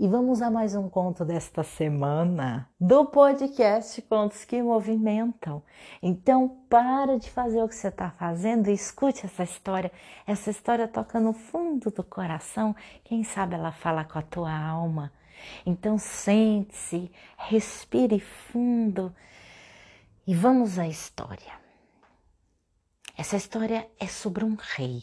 e vamos a mais um conto desta semana do podcast Contos que Movimentam. Então, para de fazer o que você está fazendo e escute essa história. Essa história toca no fundo do coração, quem sabe ela fala com a tua alma. Então, sente-se, respire fundo e vamos à história. Essa história é sobre um rei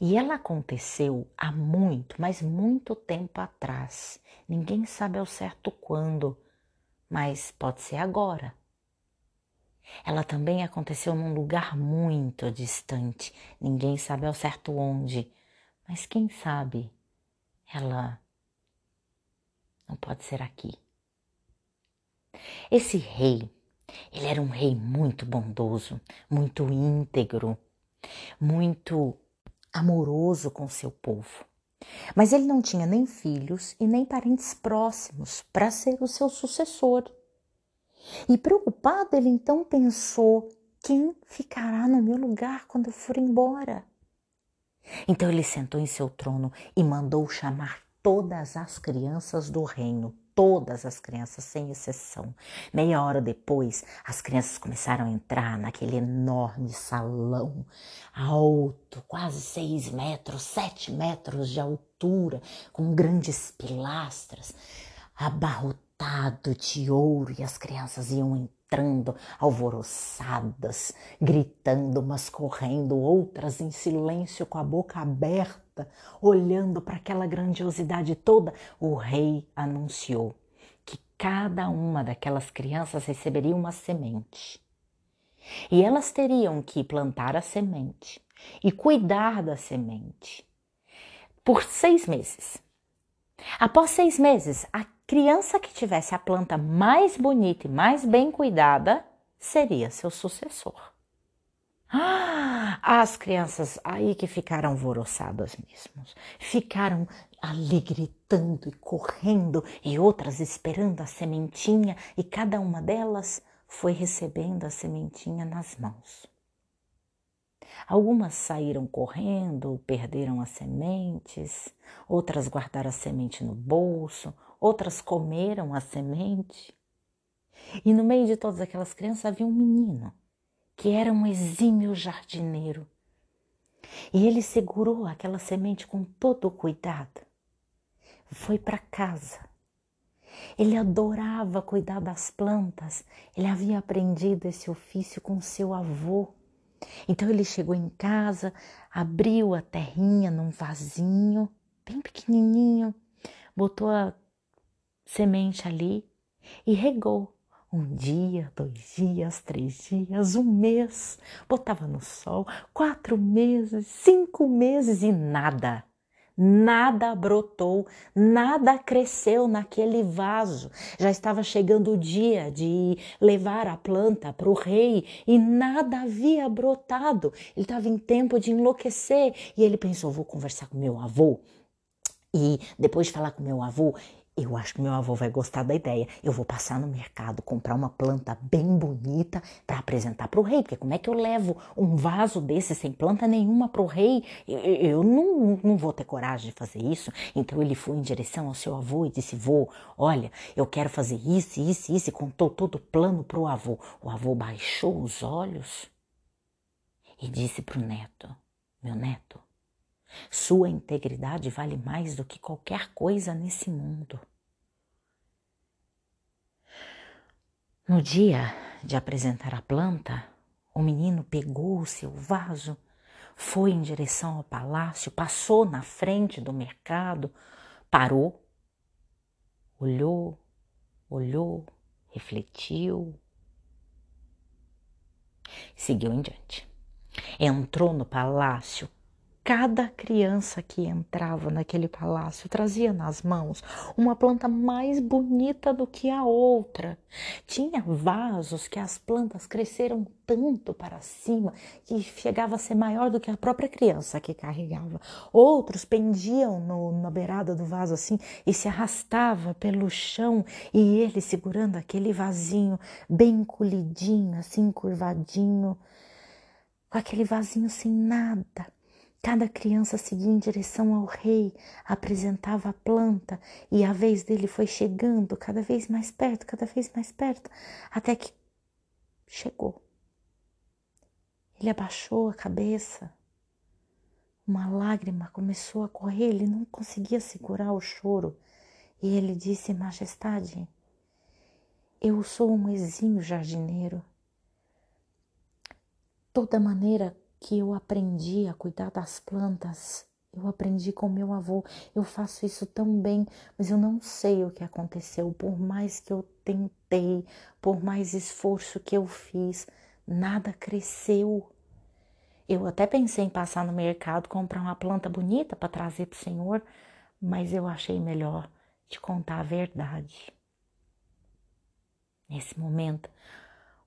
e ela aconteceu há muito, mas muito tempo atrás. Ninguém sabe ao certo quando, mas pode ser agora. Ela também aconteceu num lugar muito distante. Ninguém sabe ao certo onde, mas quem sabe ela não pode ser aqui. Esse rei, ele era um rei muito bondoso, muito íntegro, muito amoroso com seu povo. Mas ele não tinha nem filhos e nem parentes próximos para ser o seu sucessor. E preocupado, ele então pensou: quem ficará no meu lugar quando eu for embora? Então ele sentou em seu trono e mandou chamar todas as crianças do reino, todas as crianças, sem exceção. Meia hora depois, as crianças começaram a entrar naquele enorme salão, alto, quase seis metros, sete metros de altura, com grandes pilastras, abarrotado de ouro, e as crianças iam alvoroçadas, gritando, umas correndo, outras em silêncio, com a boca aberta olhando para aquela grandiosidade toda, o rei anunciou que cada uma daquelas crianças receberia uma semente. E elas teriam que plantar a semente e cuidar da semente por seis meses. Após seis meses, a criança que tivesse a planta mais bonita e mais bem cuidada seria seu sucessor. Ah, as crianças aí que ficaram alvoroçadas mesmo, ficaram ali gritando e correndo e outras esperando a sementinha e cada uma delas foi recebendo a sementinha nas mãos. Algumas saíram correndo, perderam as sementes, outras guardaram a semente no bolso, outras comeram a semente. E no meio de todas aquelas crianças havia um menino que era um exímio jardineiro. E ele segurou aquela semente com todo o cuidado. Foi para casa. Ele adorava cuidar das plantas. Ele havia aprendido esse ofício com seu avô. Então ele chegou em casa, abriu a terrinha num vasinho, bem pequenininho, botou a semente ali e regou um dia, dois dias, três dias, um mês, botava no sol, quatro meses, cinco meses e nada. Nada brotou, nada cresceu naquele vaso. Já estava chegando o dia de levar a planta para o rei e nada havia brotado. Ele estava em tempo de enlouquecer e ele pensou: vou conversar com meu avô. E depois de falar com meu avô, eu acho que meu avô vai gostar da ideia. Eu vou passar no mercado, comprar uma planta bem bonita para apresentar para o rei. Porque como é que eu levo um vaso desse sem planta nenhuma para o rei? Eu, não, não vou ter coragem de fazer isso. Então ele foi em direção ao seu avô e disse: Vô, olha, eu quero fazer isso, isso, isso. E contou todo o plano para o avô. O avô baixou os olhos e disse para o neto: Meu neto, sua integridade vale mais do que qualquer coisa nesse mundo. No dia de apresentar a planta, o menino pegou o seu vaso, foi em direção ao palácio, passou na frente do mercado, parou, olhou, olhou, refletiu, seguiu em diante. Entrou no palácio, Cada criança que entrava naquele palácio trazia nas mãos uma planta mais bonita do que a outra. Tinha vasos que as plantas cresceram tanto para cima que chegava a ser maior do que a própria criança que carregava. Outros pendiam no, na beirada do vaso assim e se arrastava pelo chão e ele segurando aquele vasinho bem colhidinho, assim curvadinho, com aquele vasinho sem nada Cada criança seguia em direção ao rei, apresentava a planta e a vez dele foi chegando cada vez mais perto, cada vez mais perto, até que chegou. Ele abaixou a cabeça, uma lágrima começou a correr, ele não conseguia segurar o choro e ele disse: Majestade, eu sou um exímio jardineiro. Toda maneira que eu aprendi a cuidar das plantas, eu aprendi com meu avô. Eu faço isso tão bem, mas eu não sei o que aconteceu. Por mais que eu tentei, por mais esforço que eu fiz, nada cresceu. Eu até pensei em passar no mercado, comprar uma planta bonita para trazer para o Senhor, mas eu achei melhor te contar a verdade. Nesse momento,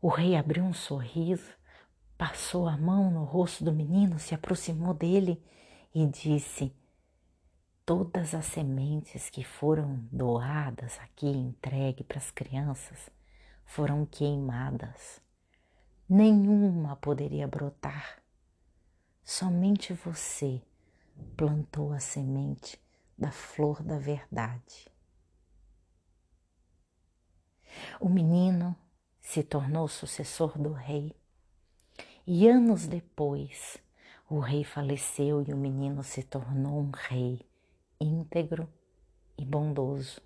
o rei abriu um sorriso, passou a mão no rosto do menino, se aproximou dele e disse: Todas as sementes que foram doadas aqui, entregue para as crianças, foram queimadas. Nenhuma poderia brotar. Somente você plantou a semente da flor da verdade. O menino se tornou sucessor do rei. E anos depois, o rei faleceu e o menino se tornou um rei íntegro e bondoso.